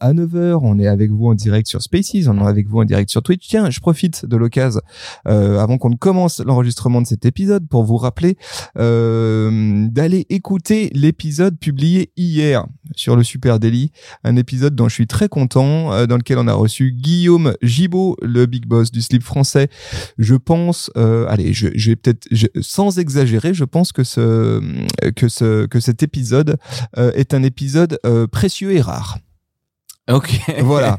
à 9h. On est avec vous en direct sur Spaces, on est avec vous en direct sur Twitch. Tiens, je profite de l'occasion euh, avant qu'on ne commence l'enregistrement de cet épisode pour vous rappeler euh, d'aller écouter l'épisode publié hier sur le Super Daily, un épisode dont je suis très content, euh, dans lequel on a reçu Guillaume Gibaud, le big boss du slip français. Je pense, euh, allez, je, je vais peut-être, sans exagérer, je pense que ce que ce que cet épisode euh, est un épisode euh, précieux et rare. Ok. Voilà,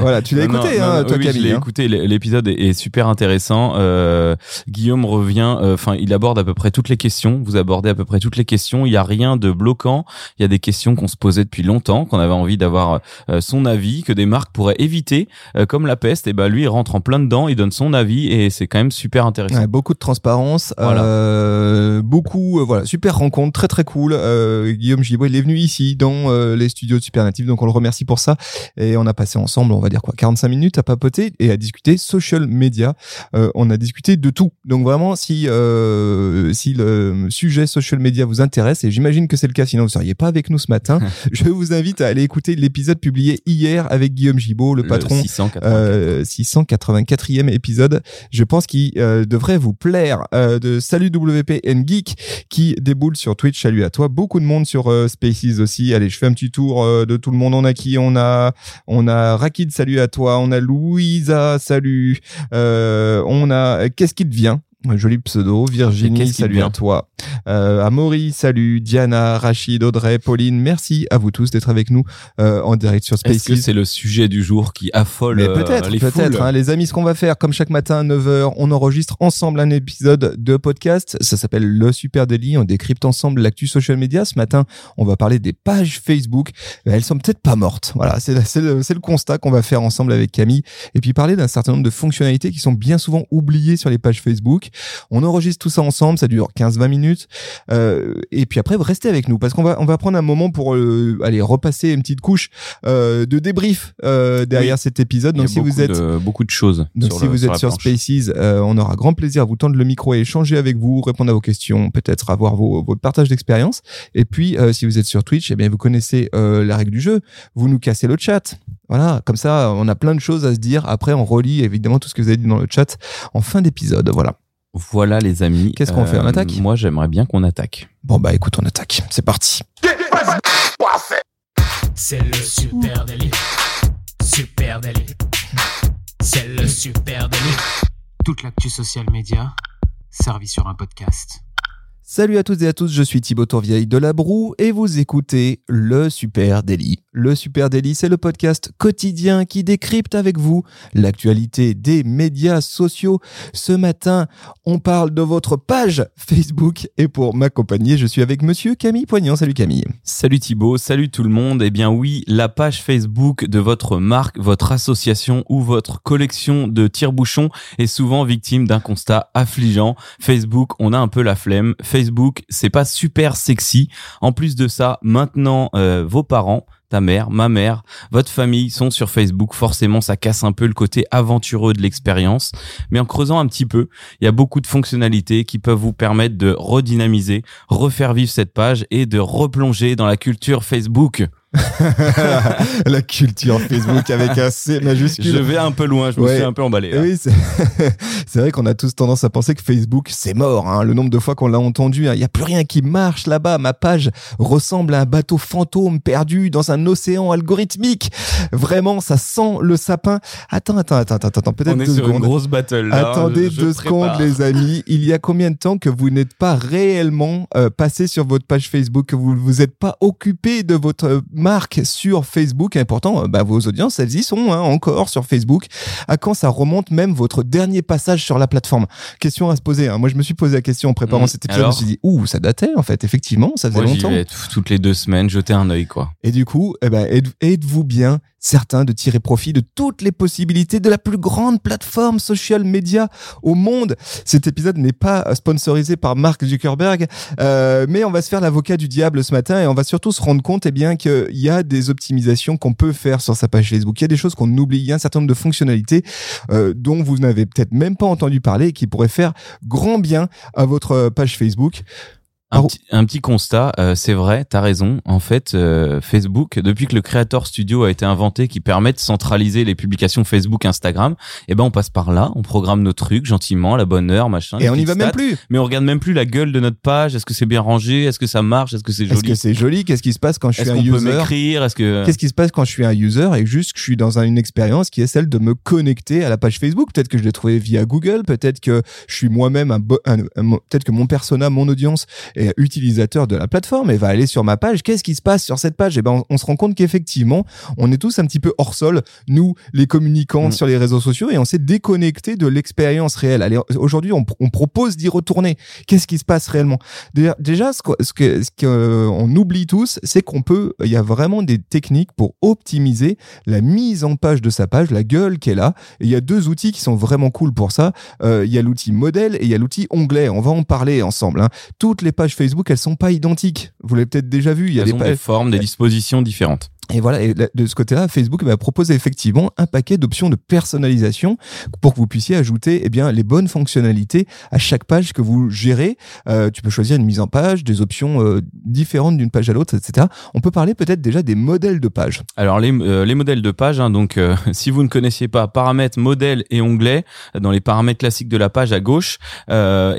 voilà, tu l'as écouté, non, hein, non, toi oui, Camille. je l'ai hein. écouté. L'épisode est, super intéressant. Euh, Guillaume revient. euh, Enfin, il aborde à peu près toutes les questions. Vous abordez à peu près toutes les questions. Il y a rien de bloquant. Il y a des questions qu'on se posait depuis longtemps, qu'on avait envie d'avoir euh, son avis, que des marques pourraient éviter, euh, comme la peste. Et ben lui, il rentre en plein dedans. Il donne son avis et c'est quand même super intéressant. Ouais, beaucoup de transparence, Voilà. euh, beaucoup, voilà, super rencontre, très très cool. Euh, Guillaume Gibaud, il est venu ici dans euh, les studios de Supernative, donc on le remercie pour ça. Et on a passé ensemble, on va dire quoi, 45 minutes à papoter et à discuter social media. Euh, on a discuté de tout. Donc vraiment, si euh, si le sujet social media vous intéresse, et j'imagine que c'est le cas, sinon vous seriez pas avec nous ce matin, je vous invite à aller écouter l'épisode publié hier avec Guillaume Gibaud, le patron 684. euh, 684e épisode. Je pense qu'il euh, devrait vous plaire. Euh, de Salut WP and Geek qui déboule sur Twitch. Salut à toi. Beaucoup de monde sur euh, Spaces aussi. Allez, je fais un petit tour de tout le monde. On a qui? On a on a Rakid. Salut à toi. On a Louisa. Salut. Euh, on a qu'est-ce qui devient Joli pseudo, Virginie, salut à toi. Euh, Amaury, salut. Diana, Rachid, Audrey, Pauline, merci à vous tous d'être avec nous euh, en direct sur Spaces. Est-ce que c'est le sujet du jour qui affole Mais euh, peut-être, les peut-être, hein, les amis, ce qu'on va faire, comme chaque matin à 9h, on enregistre ensemble un épisode de podcast. Ça s'appelle Le Super Daily. On décrypte ensemble l'actu social media. Ce matin, on va parler des pages Facebook. Elles sont peut-être pas mortes. Voilà, c'est c'est le, c'est le constat qu'on va faire ensemble avec Camille. Et puis parler d'un certain nombre de fonctionnalités qui sont bien souvent oubliées sur les pages Facebook. On enregistre tout ça ensemble. Ça dure 15-20 minutes. Euh, et puis après, restez avec nous parce qu'on va, on va prendre un moment pour euh, aller repasser une petite couche euh, de débrief euh, derrière cet épisode. Donc si vous êtes de, beaucoup de choses. donc sur si le- vous sur êtes sur planche. Spaces, euh, on aura grand plaisir à vous tendre le micro et échanger avec vous, répondre à vos questions, peut-être avoir vos, votre partage d'expérience. Et puis, euh, si vous êtes sur Twitch, eh bien, vous connaissez euh, la règle du jeu. Vous nous cassez le chat. Voilà, comme ça, on a plein de choses à se dire. Après, on relit évidemment tout ce que vous avez dit dans le chat en fin d'épisode. Voilà. Voilà les amis. Qu'est-ce qu'on fait, on Euh, attaque? Moi j'aimerais bien qu'on attaque. Bon bah écoute, on attaque. C'est parti. C'est le super délit. Super délit. C'est le super délit. Toute l'actu social média servie sur un podcast. Salut à toutes et à tous, je suis Thibaut Tourvieille de La Broue et vous écoutez le Super Daily. Le Super Daily, c'est le podcast quotidien qui décrypte avec vous l'actualité des médias sociaux. Ce matin, on parle de votre page Facebook et pour m'accompagner, je suis avec monsieur Camille Poignant. Salut Camille. Salut Thibaut, salut tout le monde. Eh bien oui, la page Facebook de votre marque, votre association ou votre collection de tire-bouchons est souvent victime d'un constat affligeant. Facebook, on a un peu la flemme. C'est pas super sexy. En plus de ça, maintenant, euh, vos parents, ta mère, ma mère, votre famille sont sur Facebook. Forcément, ça casse un peu le côté aventureux de l'expérience. Mais en creusant un petit peu, il y a beaucoup de fonctionnalités qui peuvent vous permettre de redynamiser, refaire vivre cette page et de replonger dans la culture Facebook. la culture Facebook avec un C majuscule. Je vais un peu loin, je me Ouais. suis un peu emballé. là. Oui, c'est vrai qu'on a tous tendance à penser que Facebook, c'est mort. hein. Le nombre de fois qu'on l'a entendu, il n'y a plus rien qui marche là-bas. Ma page ressemble à un bateau fantôme perdu dans un océan algorithmique. Vraiment, ça sent le sapin. Attends, attends, attends, attends, attends peut-être deux sur une secondes. grosse battle là. Attendez Je- deux secondes, les amis. Il y a combien de temps que vous n'êtes pas réellement euh, passé sur votre page Facebook, que vous vous êtes pas occupé de votre euh, marque sur Facebook Et pourtant, euh, bah, vos audiences, elles y sont hein, encore sur Facebook. À quand ça remonte même votre dernier passage sur la plateforme? Question à se poser. hein. Moi, je me suis posé la question en préparant Mmh. cet épisode. Alors je me suis dit, ouh, ça datait en fait. Effectivement, ça faisait Moi, longtemps. vais toutes les deux semaines, jeter un œil quoi. Et du coup, eh ben, êtes- êtes-vous bien certain de tirer profit de toutes les possibilités de la plus grande plateforme social media au monde Cet épisode n'est pas sponsorisé par Mark Zuckerberg, euh, mais on va se faire l'avocat du diable ce matin et on va surtout se rendre compte eh bien qu'il y a des optimisations qu'on peut faire sur sa page Facebook. Il y a des choses qu'on oublie, il y a un certain nombre de fonctionnalités euh, dont vous n'avez peut-être même pas entendu parler et qui pourraient faire grand bien à votre page Facebook. Un, petit, un petit constat, euh, c'est vrai, t'as raison. En fait, euh, Facebook, depuis que le Creator Studio a été inventé, qui permet de centraliser les publications Facebook, Instagram, eh ben on passe par là, on programme nos trucs gentiment, à la bonne heure, machin. Et on n'y va même plus. Mais on regarde même plus la gueule de notre page. Est-ce que c'est bien rangé? Est-ce que ça marche? Est-ce que c'est Est-ce joli? que c'est joli? Qu'est-ce qui se passe quand je suis Est-ce un qu'on peut user? m'écrire? Est-ce que Qu'est-ce qui se passe quand je suis un user et juste que je suis dans un- une expérience qui est celle de me connecter à la page Facebook? Peut-être que je l'ai trouvé via Google, peut-être que je suis moi-même un, un- un- peut-être que mon persona, mon audience utilisateur de la plateforme et va aller sur ma page. Qu'est-ce qui se passe sur cette page? Et ben, on, on se rend compte qu'effectivement, on est tous un petit peu hors sol, nous, les communicants Mm. sur les réseaux sociaux, et on s'est déconnecté de l'expérience réelle. Allez, aujourd'hui, on, on propose d'y retourner. Qu'est-ce qui se passe réellement? Déjà, ce qu'on ce que, ce que, euh, on oublie tous, c'est qu'on peut, il y a vraiment des techniques pour optimiser la mise en page de sa page, la gueule est là. Et il y a deux outils qui sont vraiment cool pour ça. Euh, il y a l'outil modèle et il y a l'outil onglet. On va en parler ensemble. hein. Toutes les pages Facebook, elles sont pas identiques. Vous l'avez peut-être déjà vu. Il y a elles des ont pages. des formes, des dispositions différentes Et voilà, et de ce côté-là, Facebook va proposer effectivement un paquet d'options de personnalisation pour que vous puissiez ajouter eh bien, les bonnes fonctionnalités à chaque page que vous gérez. Euh, tu peux choisir une mise en page, des options euh, différentes d'une page à l'autre, etc. On peut parler peut-être déjà des modèles de page. Alors les, euh, les modèles de page, hein, donc si vous ne connaissiez pas paramètres, modèles et onglets, dans les paramètres classiques de la page à gauche, et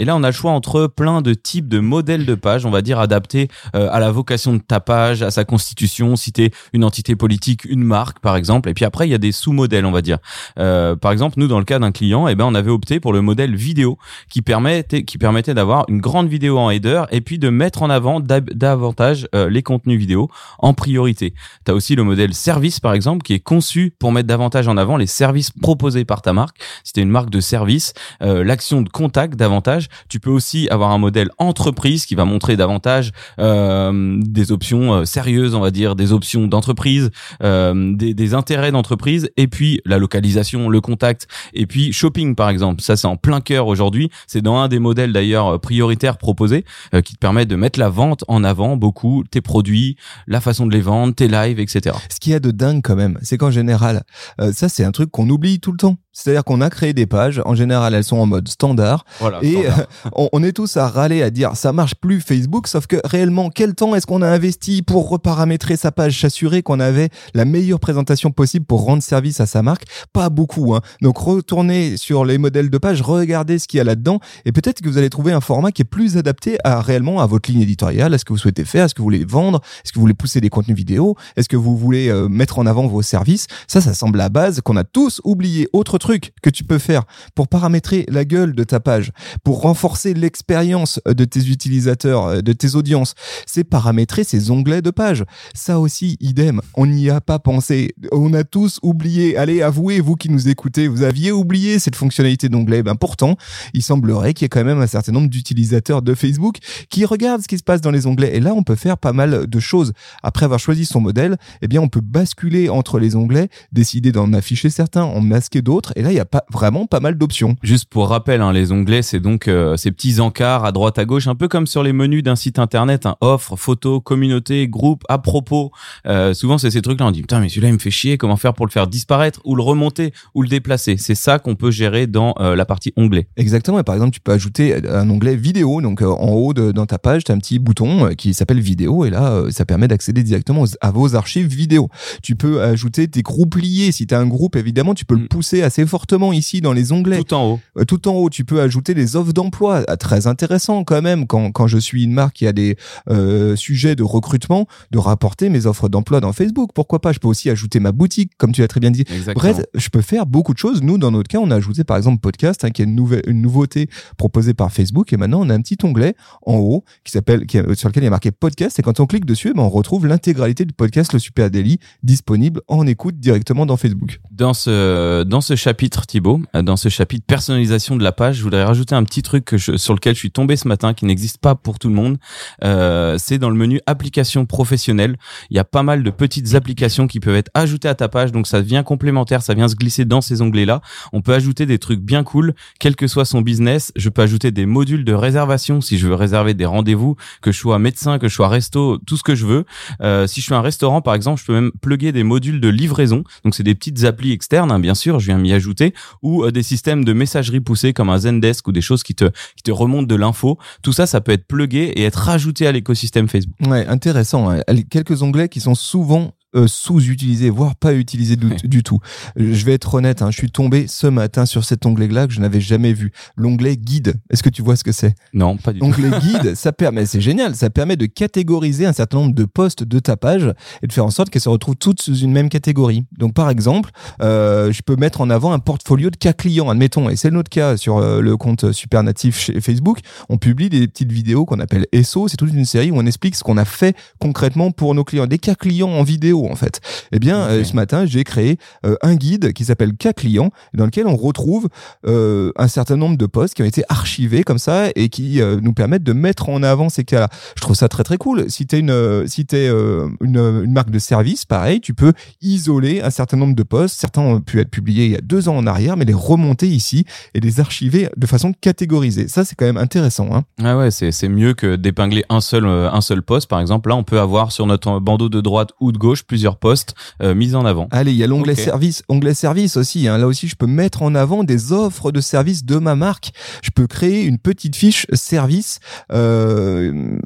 là on a le choix entre plein de types de modèles de page, on va dire adaptés euh, à la vocation de ta page, à sa constitution, si t'es une entité politique, une marque par exemple, et puis après il y a des sous-modèles on va dire. Euh, par exemple nous dans le cas d'un client, eh ben on avait opté pour le modèle vidéo qui permettait qui permettait d'avoir une grande vidéo en header et puis de mettre en avant davantage euh, les contenus vidéo en priorité. Tu as aussi le modèle service, par exemple, qui est conçu pour mettre davantage en avant les services proposés par ta marque. Si tu une marque de service, euh, l'action de contact davantage. Tu peux aussi avoir un modèle entreprise va montrer davantage euh, des options euh, sérieuses, on va dire, des options d'entreprise, euh, des, des intérêts d'entreprise, et puis la localisation, le contact, et puis shopping, par exemple. Ça, c'est en plein cœur aujourd'hui. C'est dans un des modèles d'ailleurs prioritaires proposés euh, qui te permet de mettre la vente en avant beaucoup, tes produits, la façon de les vendre, tes lives, etc. Ce qu'il y a de dingue quand même, c'est qu'en général, euh, ça c'est un truc qu'on oublie tout le temps. C'est-à-dire qu'on a créé des pages, en général elles sont en mode standard, Voilà. et standard. on, on est tous à râler, à dire ça marche plus Facebook, sauf que réellement, quel temps est-ce qu'on a investi pour reparamétrer sa page, s'assurer qu'on avait la meilleure présentation possible pour rendre service à sa marque? Pas beaucoup. Hein. Donc retournez sur les modèles de page, regardez ce qu'il y a là-dedans, et peut-être que vous allez trouver un format qui est plus adapté à réellement à votre ligne éditoriale, à ce que vous souhaitez faire, à ce que vous voulez vendre, est-ce que vous voulez pousser des contenus vidéo, est-ce que vous voulez euh, mettre en avant vos services? Ça, ça semble la base qu'on a tous oublié. Autre truc que tu peux faire pour paramétrer la gueule de ta page, pour renforcer l'expérience de tes utilisateurs, euh, de tes audiences, c'est paramétrer ces onglets de page. Ça aussi, idem, on n'y a pas pensé. On a tous oublié. Allez, avouez, vous qui nous écoutez, vous aviez oublié cette fonctionnalité d'onglet. Ben pourtant, il semblerait qu'il y ait quand même un certain nombre d'utilisateurs de Facebook qui regardent ce qui se passe dans les onglets. Et là, on peut faire pas mal de choses. Après avoir choisi son modèle, eh bien, on peut basculer entre les onglets, décider d'en afficher certains, en masquer d'autres. Et là, il y a pas vraiment pas mal d'options. Juste pour rappel, hein, les onglets, c'est donc euh, ces petits encarts à droite à gauche, un peu comme sur les menus d'un site internet, hein, offre, photo, communauté, groupe, à propos. Euh, souvent, c'est ces trucs-là. On dit putain, mais celui-là, il me fait chier. Comment faire pour le faire disparaître ou le remonter ou le déplacer? C'est ça qu'on peut gérer dans euh, la partie onglet. Exactement. Et par exemple, tu peux ajouter un onglet vidéo. Donc, euh, en haut de, dans ta page, tu as un petit bouton euh, qui s'appelle vidéo. Et là, euh, ça permet d'accéder directement aux- à vos archives vidéo. Tu peux ajouter tes groupes liés. Si tu as un groupe, évidemment, tu peux le Mm. pousser assez fortement ici dans les onglets. Tout en haut. Euh, Tout en haut, tu peux ajouter des offres d'emploi. Ah, Très intéressant quand même quand, quand je suis une marque qui a des euh, sujets de recrutement, de rapporter mes offres d'emploi dans Facebook. Pourquoi pas? Je peux aussi ajouter ma boutique, comme tu l'as très bien dit. Exactement. Bref, je peux faire beaucoup de choses. Nous, dans notre cas, on a ajouté par exemple podcast, hein, qui est une, nouvelle, une nouveauté proposée par Facebook. Et maintenant, on a un petit onglet en haut qui s'appelle, qui est- sur lequel il y a marqué podcast. Et quand on clique dessus, eh ben, on retrouve l'intégralité du podcast Le Super Daily disponible en écoute directement dans Facebook. Dans ce, dans ce chapitre, Thibaut, euh, dans ce chapitre personnalisation de la page, je voudrais rajouter un petit truc que je, sur lequel je suis tombé ce matin, qui n'existe pas pour tout le monde. Euh, c'est dans le menu applications professionnelles. Il y a pas mal de petites applications qui peuvent être ajoutées à ta page, donc ça devient complémentaire, ça vient se glisser dans ces onglets-là. On peut ajouter des trucs bien cool, quel que soit son business. Je peux ajouter des modules de réservation si je veux réserver des rendez-vous, que je sois médecin, que je sois resto, tout ce que je veux. Euh, si je suis un restaurant, par exemple, je peux même plugger des modules de livraison. Donc c'est des petites applis externes, hein, bien sûr. Je viens m'y ou euh, des systèmes de messagerie poussée comme un Zendesk ou des choses qui te qui te remontent de l'info. Tout ça, ça peut être plugué et être rajouté à l'écosystème Facebook. Ouais, intéressant. hein. Quelques onglets qui sont souvent euh, sous-utilisé, voire pas utilisé du, tout. Je vais être honnête, hein, je suis tombé ce matin sur cet onglet-là que je n'avais jamais vu. L'onglet guide. Est-ce que tu vois ce que c'est? Non, pas du tout. L'onglet guide, ça permet, c'est génial, ça permet de catégoriser un certain nombre de postes de ta page et de faire en sorte qu'elles se retrouvent toutes sous une même catégorie. Donc par exemple, euh, je peux mettre en avant un portfolio de cas clients, admettons, et c'est notre cas sur euh, le compte Super Natif chez Facebook. On publie des petites vidéos qu'on appelle SO, c'est toute une série où on explique ce qu'on a fait concrètement pour nos clients, des cas clients en vidéo en fait. Eh bien, euh, ce matin, j'ai créé euh, un guide qui s'appelle cas clients, dans lequel on retrouve euh, un certain nombre de posts qui ont été archivés comme ça et qui nous permettent de mettre en avant ces cas-là. Je trouve ça très très cool. Si t'es une si t'es euh, une, une marque de service, pareil, tu peux isoler un certain nombre de posts. Certains ont pu être publiés il y a deux ans en arrière, mais les remonter ici et les archiver de façon catégorisée. Ça, c'est quand même intéressant. Hein. Ah ouais, c'est c'est mieux que d'épingler un seul un seul poste par exemple. Là, on peut avoir sur notre bandeau de droite ou de gauche plusieurs postes euh, mis en avant. Allez, il y a l'onglet service, onglet service aussi. Hein. Là aussi, je peux mettre en avant des offres de services de ma marque. Je peux créer une petite fiche service euh,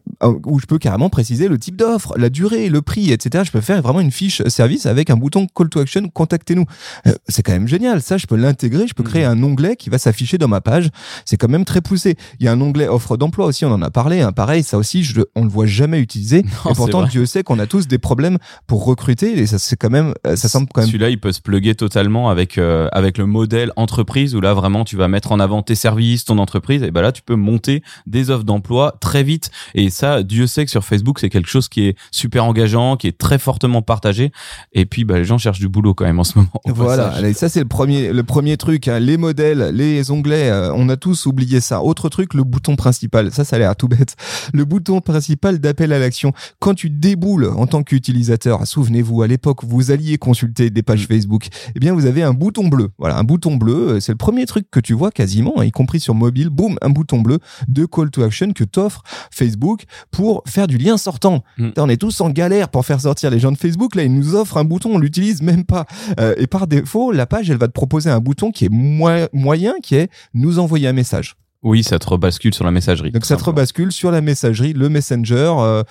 où je peux carrément préciser le type d'offre, la durée, le prix, etc. Je peux faire vraiment une fiche service avec un bouton call to action, contactez-nous. Euh, c'est quand même génial. Ça, je peux l'intégrer. Je peux créer un onglet qui va s'afficher dans ma page. C'est quand même très poussé. Il y a un onglet offre d'emploi aussi. On en a parlé. Hein. Pareil, ça aussi, je, on le voit jamais utilisé. Non, et pourtant. Dieu sait qu'on a tous des problèmes pour recruter. Et ça, c'est quand même, euh, ça semble quand même Celui-là, il peut se plugger totalement avec euh, avec le modèle entreprise où là vraiment tu vas mettre en avant tes services, ton entreprise et ben là tu peux monter des offres d'emploi très vite et ça Dieu sait que sur Facebook c'est quelque chose qui est super engageant, qui est très fortement partagé et puis bah, les gens cherchent du boulot quand même en ce moment. Voilà, passage. ça c'est le premier, le premier truc. hein. Les modèles, les onglets, euh, on a tous oublié ça. Autre truc, le bouton principal. Ça, ça a l'air tout bête. Le bouton principal d'appel à l'action. Quand tu déboules en tant qu'utilisateur, souvenez-vous, à l'époque, vous alliez consulter des pages Facebook. Eh bien, vous avez un bouton bleu. Voilà, un bouton bleu. euh, C'est le premier truc que tu vois quasiment, hein, y compris sur mobile. Boum, un bouton bleu de call to action que t'offre Facebook pour faire du lien sortant. Mm. On est tous en galère pour faire sortir les gens de Facebook. Là, ils nous offrent un bouton, on l'utilise même pas. Euh, et par défaut, la page, elle va te proposer un bouton qui est moyen, qui est nous envoyer un message. Oui, ça te rebascule sur la messagerie. Donc ça te rebascule sur la messagerie, le messenger. euh,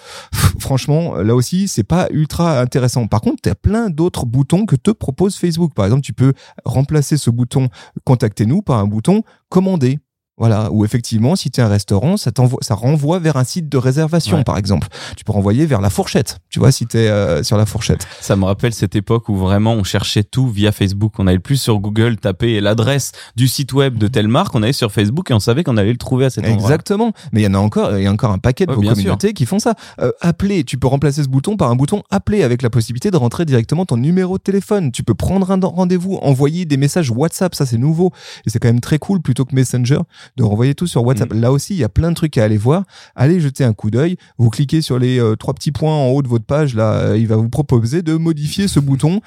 franchement, là aussi, c'est pas ultra intéressant. Par contre, tu as plein d'autres boutons que te propose Facebook. Par exemple, tu peux remplacer ce bouton contactez-nous par un bouton commander. Voilà, ou effectivement, si tu es un restaurant, ça t'envoie, ça renvoie vers un site de réservation, Ouais. par exemple. Tu peux renvoyer vers la fourchette. Tu vois, si tu es sur la fourchette. Ça me rappelle cette époque où vraiment on cherchait tout via Facebook. On allait plus sur Google taper l'adresse du site web de telle marque, on allait sur Facebook et on savait qu'on allait le trouver à cet endroit. Exactement. Mais il y en a encore, il y a encore un paquet de Ouais, vos communautés qui font ça. Euh, appeler, tu peux remplacer ce bouton par un bouton appeler avec la possibilité de rentrer directement ton numéro de téléphone. Tu peux prendre un rendez-vous, envoyer des messages WhatsApp, ça c'est nouveau et c'est quand même très cool plutôt que Messenger de renvoyer tout sur WhatsApp. Là aussi, il y a plein de trucs à aller voir. Allez jeter un coup d'œil. Vous cliquez sur les euh, trois petits points en haut de votre page là, euh, il va vous proposer de modifier ce bouton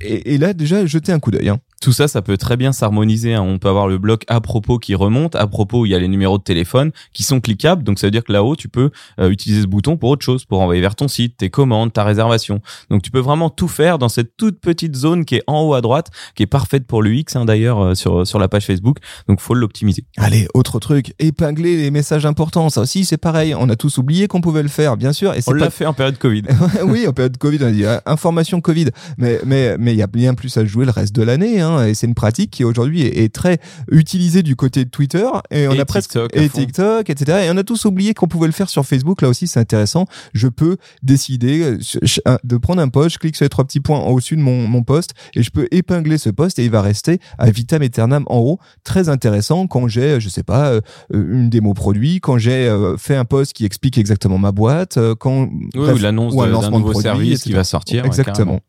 et, et là déjà jetez un coup d'œil. Hein. Tout ça, ça peut très bien s'harmoniser. hein. On peut avoir le bloc à propos qui remonte. À propos, il y a les numéros de téléphone qui sont cliquables. Donc, ça veut dire que là-haut, tu peux euh, utiliser ce bouton pour autre chose, pour envoyer vers ton site, tes commandes, ta réservation. Donc, tu peux vraiment tout faire dans cette toute petite zone qui est en haut à droite, qui est parfaite pour l'UX hein, d'ailleurs euh, sur sur la page Facebook. Donc, faut l'optimiser. Allez, autre truc, épingler les messages importants. Ça aussi, c'est pareil. On a tous oublié qu'on pouvait le faire, bien sûr. Et On pas l'a fait en période Covid. oui, en période Covid, on a dit euh, information Covid, mais mais mais il y a bien plus à jouer le reste de l'année, hein, et c'est une pratique qui aujourd'hui est, est très utilisée du côté de Twitter, et on Et a presque TikTok et. TikTok, etc. Et on a tous oublié qu'on pouvait le faire sur Facebook. Là aussi, c'est intéressant. Je peux décider euh, de prendre un post, je clique sur les trois petits points au-dessus de mon mon post, et je peux épingler ce post, et il va rester à vitam aeternam en haut. Très intéressant quand j'ai, je sais pas, euh, une démo produit, quand j'ai euh, fait un post qui explique exactement ma boîte, euh, quand Oui, l'annonce ou d'un lancement de nouveau produit, service qui va sortir. Exactement.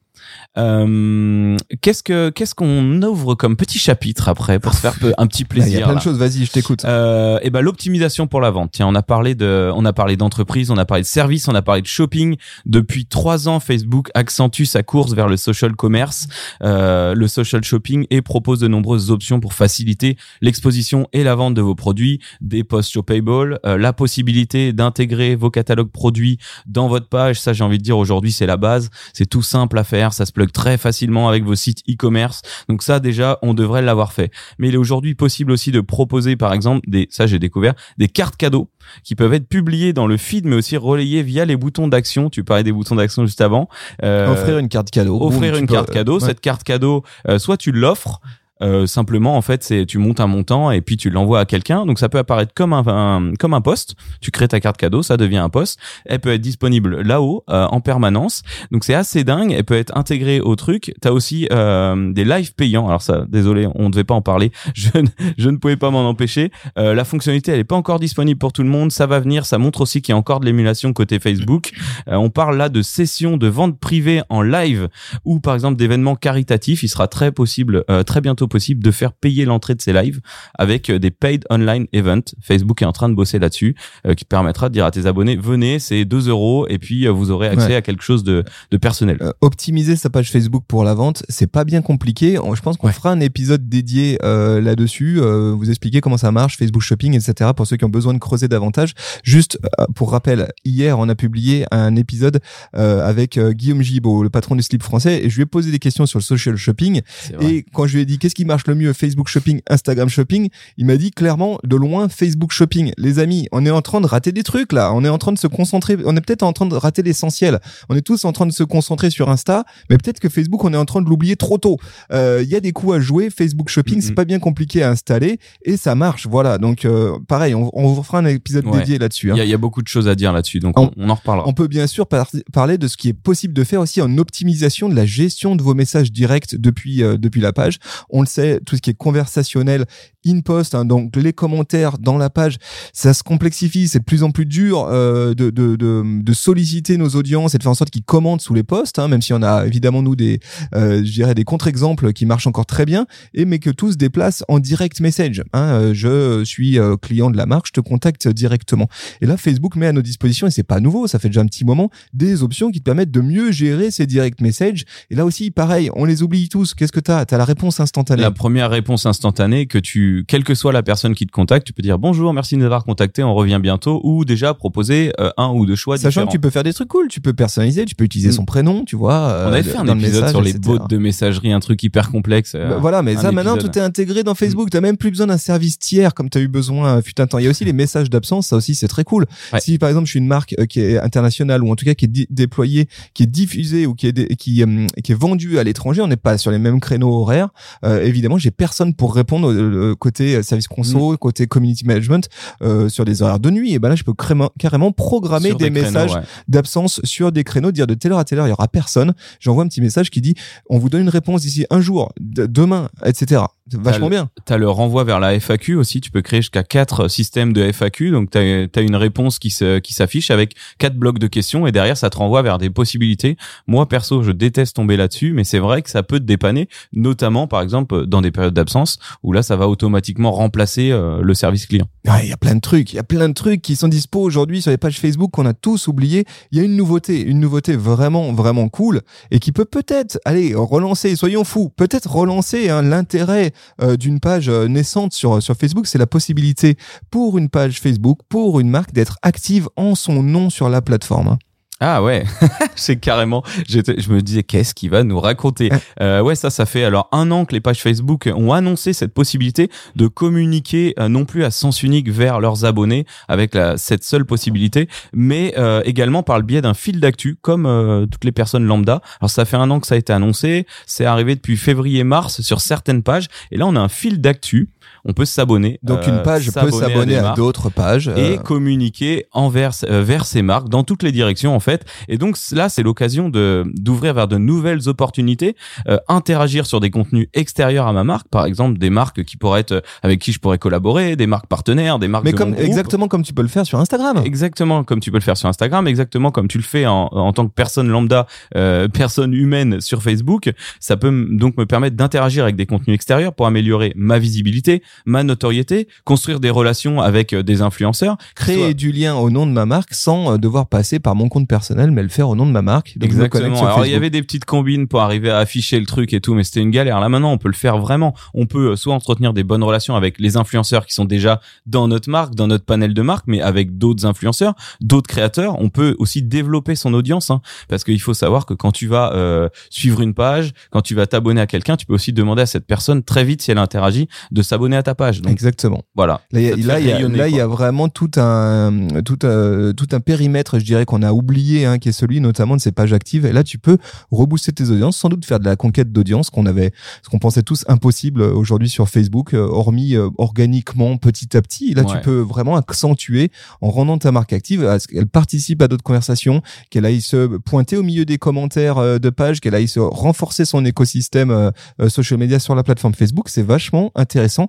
Euh, qu'est-ce que qu'est-ce qu'on ouvre comme petit chapitre après pour se faire un petit Là, Il y plaisir a plein là de choses, vas-y, je t'écoute. Euh, et ben l'optimisation pour la vente. Tiens, on a parlé de, on a parlé d'entreprise, on a parlé de service, on a parlé de shopping. Depuis trois ans, Facebook accentue sa course vers le social commerce, euh, le social shopping et propose de nombreuses options pour faciliter l'exposition et la vente de vos produits, des posts shoppable, euh, la possibilité d'intégrer vos catalogues produits dans votre page. Ça, j'ai envie de dire aujourd'hui, c'est la base. C'est tout simple à faire, ça se plug très facilement avec vos sites e-commerce. Donc ça déjà, on devrait l'avoir fait. Mais il est aujourd'hui possible aussi de proposer par exemple des ça j'ai découvert des cartes cadeaux qui peuvent être publiées dans le feed mais aussi relayées via les boutons d'action. Tu parlais des boutons d'action juste avant. Euh, offrir une carte cadeau. Offrir une carte peux- cadeau. ouais. Cette carte cadeau, euh, soit tu l'offres. Euh, simplement en fait c'est tu montes un montant et puis tu l'envoies à quelqu'un. Donc ça peut apparaître comme un, comme un poste. Tu crées ta carte cadeau ça devient un poste. Elle peut être disponible là-haut euh, en permanence. Donc c'est assez dingue. Elle peut être intégrée au truc. T'as aussi euh, des lives payants. Alors ça désolé on ne devait pas en parler. Je ne, je ne pouvais pas m'en empêcher. Euh, la fonctionnalité elle est pas encore disponible pour tout le monde. Ça va venir. Ça montre aussi qu'il y a encore de l'émulation côté Facebook. Euh, on parle là de sessions de vente privée en live ou par exemple d'événements caritatifs, il sera très possible, euh, très bientôt possible de faire payer l'entrée de ces lives avec euh, des paid online events. Facebook est en train de bosser là-dessus, euh, qui permettra de dire à tes abonnés venez, c'est 2 euros et puis euh, vous aurez accès Ouais. à quelque chose de, de personnel. Euh, optimiser sa page Facebook pour la vente, c'est pas bien compliqué. Je pense qu'on Ouais. fera un épisode dédié euh, là-dessus, euh, vous expliquer comment ça marche, Facebook Shopping, etc. Pour ceux qui ont besoin de creuser davantage. Juste pour rappel, hier on a publié un épisode avec Guillaume Gibaud, le patron du slip français, et je lui ai posé des questions sur le social shopping. Et quand je lui ai dit qu'est-ce qui marche le mieux, Facebook Shopping, Instagram Shopping, il m'a dit clairement de loin Facebook Shopping. Les amis, on est en train de rater des trucs là. On est en train de se concentrer. On est peut-être en train de rater l'essentiel. On est tous en train de se concentrer sur Insta, mais peut-être que Facebook, on est en train de l'oublier trop tôt. Euh, Il y a des coups à jouer. Facebook Shopping, c'est pas bien compliqué à installer et ça marche. Voilà. Donc euh, pareil, on, on vous fera un épisode Ouais. dédié là-dessus. hein. Il y, a, il y a beaucoup de choses à dire là-dessus, donc On- on, on en reparlera. On peut bien sûr par- parler de ce qui est possible de faire aussi en optimisation de la gestion de vos messages directs depuis euh, depuis la page. On le tout ce qui est conversationnel, in post, hein, donc les commentaires dans la page, ça se complexifie, c'est de plus en plus dur euh, de, de, de, de solliciter nos audiences et de faire en sorte qu'ils commentent sous les posts, hein, même si on a évidemment nous des, euh, je dirais des contre-exemples qui marchent encore très bien, et mais que tout se déplace en direct message. Hein, euh, je suis euh, client de la marque, je te contacte directement. Et là, Facebook met à nos dispositions, et c'est pas nouveau, ça fait déjà un petit moment, des options qui te permettent de mieux gérer ces direct messages. Et là aussi, pareil, on les oublie tous. Qu'est-ce que t'as? T'as la réponse instantanée. La première réponse instantanée que tu, quelle que soit la personne qui te contacte, tu peux dire bonjour, merci de nous avoir contacté, on revient bientôt, ou déjà proposer euh, un ou deux choix Sachant différents. que tu peux faire des trucs cool, tu peux personnaliser, tu peux utiliser Mm. son prénom, tu vois. euh, On avait fait un le épisode message, sur les etc. bots de messagerie, un truc hyper complexe. euh, Bah, voilà, mais ça maintenant épisode. Mm. tout est intégré dans Facebook. T'as même plus besoin d'un service tiers comme t'as eu besoin euh, fut un temps. Il y a aussi les messages d'absence, ça aussi c'est très cool. Ouais. Si par exemple je suis une marque euh, qui est internationale ou en tout cas qui est déployée, qui est diffusée ou qui est qui euh, qui est vendue à l'étranger, on n'est pas sur les mêmes créneaux horaires. euh, évidemment, j'ai personne pour répondre euh, côté euh, service conso, Mm. côté community management euh, sur des horaires de nuit. Et ben là, je peux carrément programmer des, messages ouais. d'absence sur des créneaux, dire de telle heure à telle heure, il y aura personne. J'envoie un petit message qui dit, on vous donne une réponse d'ici un jour, de- demain, etc. Vachement bien. T'as le renvoi vers la FAQ aussi. Tu peux créer jusqu'à quatre systèmes de FAQ. Donc t'as as une réponse qui se qui s'affiche avec quatre blocs de questions et derrière ça te renvoie vers des possibilités. Moi perso, je déteste tomber là-dessus, mais c'est vrai que ça peut te dépanner, notamment par exemple dans des périodes d'absence où là ça va automatiquement remplacer euh, le service client. Ouais, Il y a plein de trucs, il y a plein de trucs qui sont dispo aujourd'hui sur les pages Facebook qu'on a tous oubliés. Il y a une nouveauté, une nouveauté vraiment, vraiment cool et qui peut peut-être, allez, relancer, soyons fous, peut-être relancer hein, l'intérêt d'une page euh, naissante sur, sur Facebook. C'est la possibilité pour une page Facebook, pour une marque d'être active en son nom sur la plateforme. Ah ouais, c'est carrément. Je me disais qu'est-ce qu'il va nous raconter. Euh, ouais, ça, ça fait alors un an que les pages Facebook ont annoncé cette possibilité de communiquer euh, non plus à sens unique vers leurs abonnés avec la, cette seule possibilité, mais euh, également par le biais d'un fil d'actu comme euh, toutes les personnes lambda. Alors ça fait un an que ça a été annoncé, c'est arrivé depuis février-mars sur certaines pages, et là on a un fil d'actu. On peut s'abonner. Donc euh, une page peut s'abonner à, d'autres pages. et euh, communiquer envers euh, vers ces marques dans toutes les directions en fait et donc là c'est l'occasion de d'ouvrir vers de nouvelles opportunités euh, interagir sur des contenus extérieurs à ma marque par exemple des marques qui pourraient être euh, avec qui je pourrais collaborer des marques partenaires des marques mais de comme mon exactement comme tu peux le faire sur Instagram. Exactement comme tu peux le faire sur Instagram, exactement comme tu le fais en, en tant que personne lambda, euh, personne humaine sur Facebook. Ça peut donc me permettre d'interagir avec des contenus extérieurs pour améliorer ma visibilité, ma notoriété, construire des relations avec euh, des influenceurs, créer Soit- du lien au nom de ma marque sans euh, devoir passer par mon compte personnel, mais le faire au nom de ma marque. Donc, Exactement. Alors il y avait des petites combines pour arriver à afficher le truc et tout, mais c'était une galère. Là maintenant, on peut le faire vraiment. On peut euh, soit entretenir des bonnes relations avec les influenceurs qui sont déjà dans notre marque, dans notre panel de marque, mais avec d'autres influenceurs, d'autres créateurs. On peut aussi développer son audience, hein, parce qu'il faut savoir que quand tu vas euh, suivre une page, quand tu vas t'abonner à quelqu'un, tu peux aussi demander à cette personne très vite si elle interagit de s'abonner à ta page. Donc Exactement. voilà. Là, il y a, y a, rayonner, là, il y quoi. a vraiment tout un, tout, un- tout un périmètre, je dirais, qu'on a oublié, hein, qui est celui notamment de ces pages actives. Et là, tu peux rebooster tes audiences, sans doute faire de la conquête d'audience qu'on avait, ce qu'on pensait tous impossible euh, aujourd'hui sur Facebook, euh, hormis euh, organiquement, petit à petit. Là, tu peux vraiment accentuer en rendant ta marque active, à ce qu'elle participe à d'autres conversations, qu'elle aille se pointer au milieu des commentaires euh, de pages, qu'elle aille se renforcer son écosystème euh, euh, social media sur la plateforme Facebook. C'est vachement intéressant.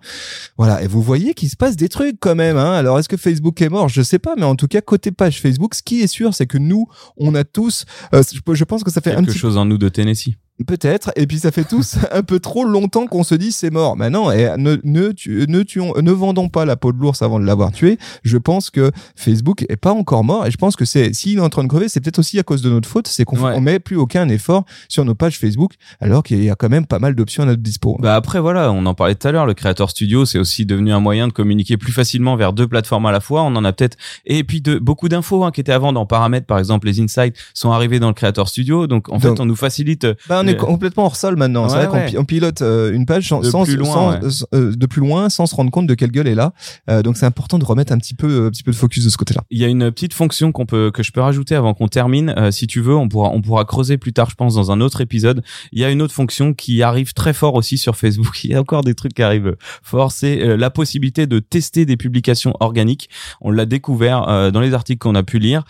Voilà, et vous voyez qu'il se passe des trucs quand même. Hein. Alors, est-ce que Facebook est mort? Je sais pas, mais en tout cas, côté page Facebook, ce qui est sûr, c'est que nous, on a tous, euh, je, je pense que ça fait un Quelque petit chose en nous de Tennessee. Peut-être, et puis ça fait tous un peu trop longtemps qu'on se dit c'est mort. Mais non, et ne, ne, tu- ne, tuons, ne vendons pas la peau de l'ours avant de l'avoir tué. Je pense que Facebook est pas encore mort, et je pense que c'est s'il est en train de crever, c'est peut-être aussi à cause de notre faute, c'est qu'on Ouais. met plus aucun effort sur nos pages Facebook, alors qu'il y a quand même pas mal d'options à notre dispo. Bah après voilà, on en parlait tout à l'heure, le Creator Studio c'est aussi devenu un moyen de communiquer plus facilement vers deux plateformes à la fois. On en a peut-être et puis de beaucoup d'infos hein, qui étaient avant dans paramètres par exemple les insights sont arrivés dans le Creator Studio donc en Donc- fait on nous facilite euh, Bah, on est complètement hors sol maintenant. c'est Ouais, vrai qu'on ouais. pilote euh, une page sans, De sans- plus loin, sans- ouais. euh, de plus loin sans se rendre compte de quelle gueule est là. Euh, donc c'est important de remettre un petit peu, un petit peu de focus de ce côté-là. Il y a une petite fonction qu'on peut que je peux rajouter avant qu'on termine. Si tu veux, on pourra on pourra creuser plus tard, je pense, dans un autre épisode. Il y a une autre fonction qui arrive très fort aussi sur Facebook. Il y a encore des trucs qui arrivent fort. C'est la possibilité de tester des publications organiques. On l'a découvert dans les articles qu'on a pu lire.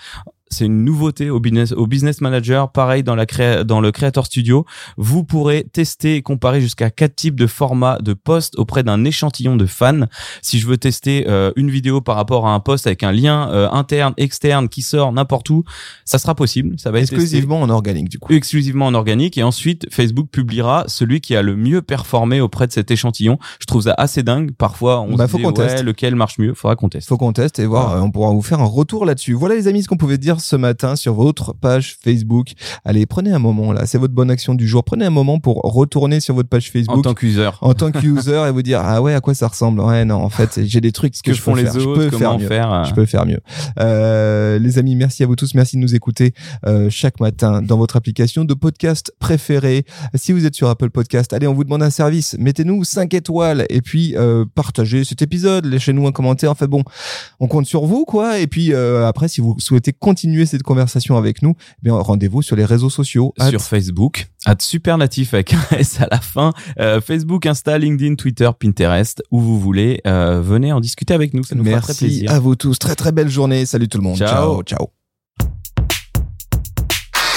C'est une nouveauté au business, au business manager. Pareil dans la créa, dans le Creator Studio. Vous pourrez tester et comparer jusqu'à quatre types de formats de posts auprès d'un échantillon de fans. Si je veux tester euh, une vidéo par rapport à un post avec un lien euh, interne, externe qui sort n'importe où, ça sera possible. Ça va être testé Exclusivement en organique du coup. exclusivement en organique et ensuite Facebook publiera celui qui a le mieux performé auprès de cet échantillon. Je trouve ça assez dingue. Parfois, on Bah, se faut dit ouais, lequel marche mieux? Faudra qu'on teste. faut qu'on teste et voir, Voilà. euh, on pourra vous faire un retour là-dessus. Voilà les amis ce qu'on pouvait dire ce matin sur votre page Facebook. Allez, prenez un moment là, c'est votre bonne action du jour. Prenez un moment pour retourner sur votre page En Facebook tant qu'user. en tant que user et vous dire ah ouais à quoi ça ressemble? Ouais non en fait j'ai des trucs Ce que je font peux les faire. je autres, peux faire comment faire. euh, Je peux faire mieux. Euh, les amis, merci à vous tous. Merci de nous écouter euh, chaque matin dans votre application de podcast préférée. Si vous êtes sur Apple Podcast, allez, on vous demande un service. Mettez-nous 5 étoiles et puis euh, partagez cet épisode. Laissez-nous un commentaire. Enfin bon, on compte sur vous, quoi. Et puis euh, après, si vous souhaitez continuer cette conversation avec nous, eh bien rendez-vous sur les réseaux sociaux. sur Facebook, at supernatif avec un S à la fin, euh, Facebook, Insta, LinkedIn, Twitter, Pinterest, où vous voulez, euh, venez en discuter avec nous, ça nous fera très Merci plaisir. à vous tous. Très très belle journée. Salut tout le monde. Ciao. ciao. ciao.